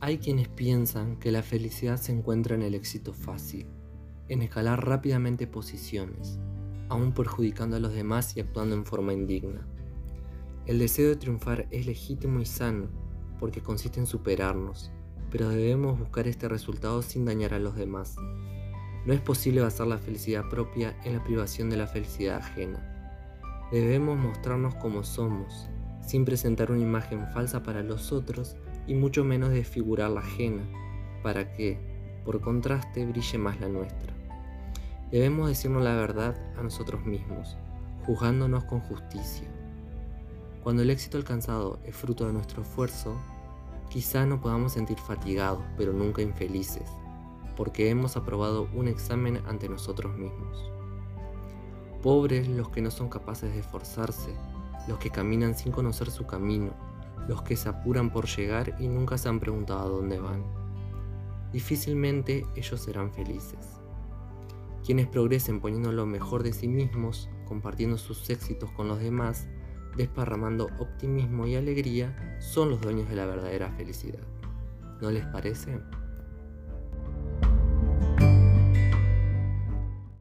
Hay quienes piensan que la felicidad se encuentra en el éxito fácil, en escalar rápidamente posiciones, aún perjudicando a los demás y actuando en forma indigna. El deseo de triunfar es legítimo y sano porque consiste en superarnos, pero debemos buscar este resultado sin dañar a los demás. No es posible basar la felicidad propia en la privación de la felicidad ajena. Debemos mostrarnos como somos, sin presentar una imagen falsa para los otros y mucho menos desfigurar la ajena, para que, por contraste, brille más la nuestra. Debemos decirnos la verdad a nosotros mismos, juzgándonos con justicia. Cuando el éxito alcanzado es fruto de nuestro esfuerzo, quizá no podamos sentir fatigados, pero nunca infelices, porque hemos aprobado un examen ante nosotros mismos. Pobres los que no son capaces de esforzarse, los que caminan sin conocer su camino, los que se apuran por llegar y nunca se han preguntado a dónde van. Difícilmente ellos serán felices. Quienes progresen poniendo lo mejor de sí mismos, compartiendo sus éxitos con los demás, desparramando optimismo y alegría, son los dueños de la verdadera felicidad. ¿No les parece?